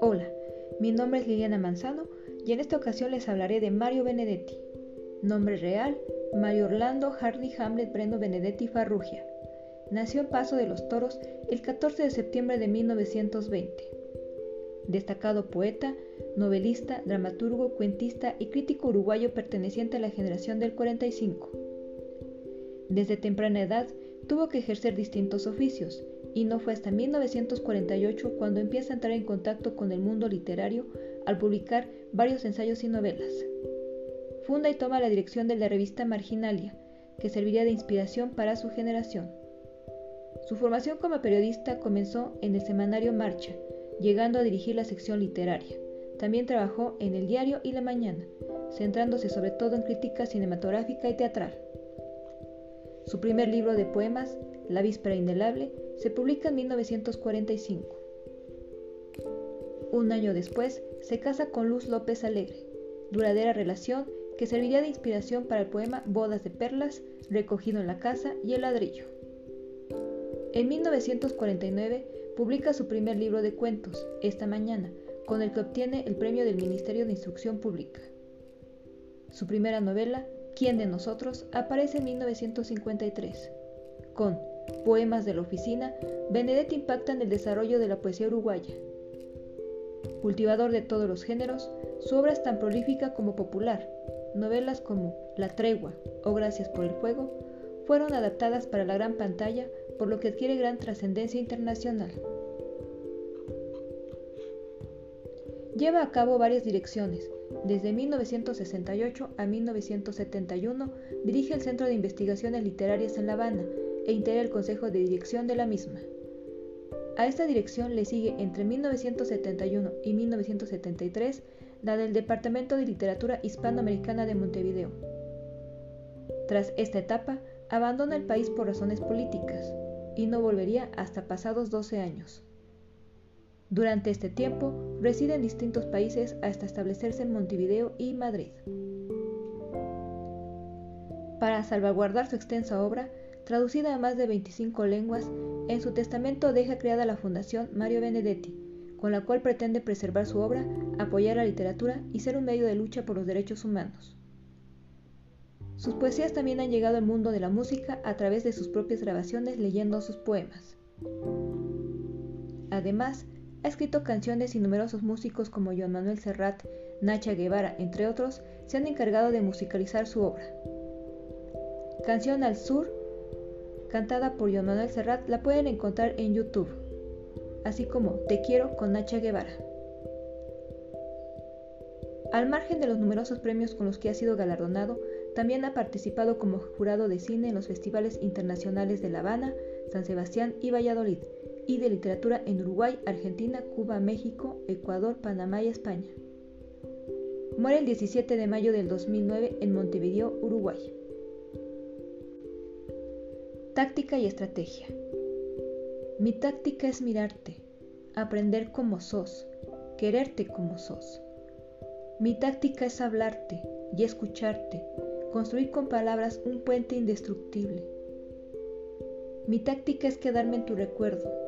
Hola, mi nombre es Liliana Manzano y en esta ocasión les hablaré de Mario Benedetti. Nombre real, Mario Orlando Hardy Hamlet Breno Benedetti Farrugia. Nació en Paso de los Toros el 14 de septiembre de 1920. Destacado poeta, novelista, dramaturgo, cuentista y crítico uruguayo perteneciente a la generación del 45. Desde temprana edad tuvo que ejercer distintos oficios, y no fue hasta 1948 cuando empieza a entrar en contacto con el mundo literario al publicar varios ensayos y novelas. Funda y toma la dirección de la revista Marginalia, que serviría de inspiración para su generación. Su formación como periodista comenzó en el semanario Marcha, llegando a dirigir la sección literaria. También trabajó en el diario y La Mañana, centrándose sobre todo en crítica cinematográfica y teatral. Su primer libro de poemas, La Víspera Indelable, se publica en 1945. Un año después, se casa con Luz López Alegre, duradera relación que serviría de inspiración para el poema Bodas de Perlas, recogido en la casa y el ladrillo. En 1949 publica su primer libro de cuentos, Esta Mañana, con el que obtiene el premio del Ministerio de Instrucción Pública. Su primera novela, ¿Quién de nosotros?, aparece en 1953. Con Poemas de la Oficina, Benedetti impacta en el desarrollo de la poesía uruguaya. Cultivador de todos los géneros, su obra es tan prolífica como popular. Novelas como La Tregua o Gracias por el Fuego fueron adaptadas para la gran pantalla, por lo que adquiere gran trascendencia internacional. Lleva a cabo varias direcciones. Desde 1968 a 1971 dirige el Centro de Investigaciones Literarias en La Habana e integra el Consejo de Dirección de la misma. A esta dirección le sigue entre 1971 y 1973 la del Departamento de Literatura Hispanoamericana de Montevideo. Tras esta etapa, abandona el país por razones políticas y no volvería hasta pasados 12 años. Durante este tiempo reside en distintos países hasta establecerse en Montevideo y Madrid. Para salvaguardar su extensa obra, traducida a más de 25 lenguas, en su testamento deja creada la Fundación Mario Benedetti, con la cual pretende preservar su obra, apoyar la literatura y ser un medio de lucha por los derechos humanos. Sus poesías también han llegado al mundo de la música a través de sus propias grabaciones leyendo sus poemas. Además, ha escrito canciones y numerosos músicos como Joan Manuel Serrat, Nacha Guevara, entre otros, se han encargado de musicalizar su obra. Canción al Sur, cantada por Joan Manuel Serrat, la pueden encontrar en YouTube, así como Te quiero con Nacha Guevara. Al margen de los numerosos premios con los que ha sido galardonado, también ha participado como jurado de cine en los festivales internacionales de La Habana, San Sebastián y Valladolid, y de literatura en Uruguay, Argentina, Cuba, México, Ecuador, Panamá y España. Muere el 17 de mayo del 2009 en Montevideo, Uruguay. Táctica y estrategia. Mi táctica es mirarte, aprender como sos, quererte como sos. Mi táctica es hablarte y escucharte, construir con palabras un puente indestructible. Mi táctica es quedarme en tu recuerdo,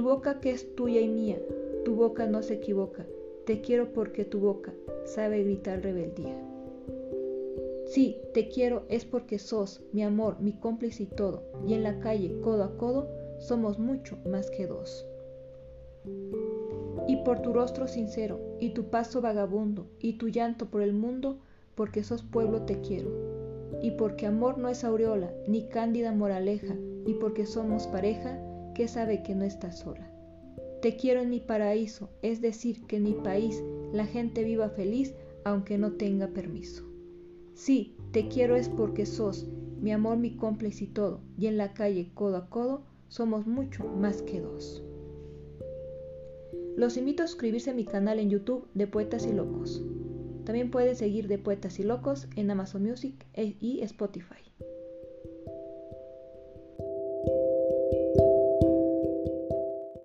Tu boca que es tuya y mía, tu boca no se equivoca. Te quiero porque tu boca sabe gritar rebeldía. Sí, te quiero es porque sos mi amor, mi cómplice y todo, y en la calle, codo a codo, somos mucho más que dos. Y por tu rostro sincero, y tu paso vagabundo, y tu llanto por el mundo, porque sos pueblo te quiero. Y porque amor no es aureola, ni cándida moraleja, y porque somos pareja, que sabe que no estás sola. Te quiero en mi paraíso, es decir, que en mi país la gente viva feliz aunque no tenga permiso. Sí, te quiero es porque sos mi amor, mi cómplice y todo, y en la calle codo a codo somos mucho más que dos. Los invito a suscribirse a mi canal en YouTube de Poetas y Locos. También pueden seguir de Poetas y Locos en Amazon Music e- y Spotify.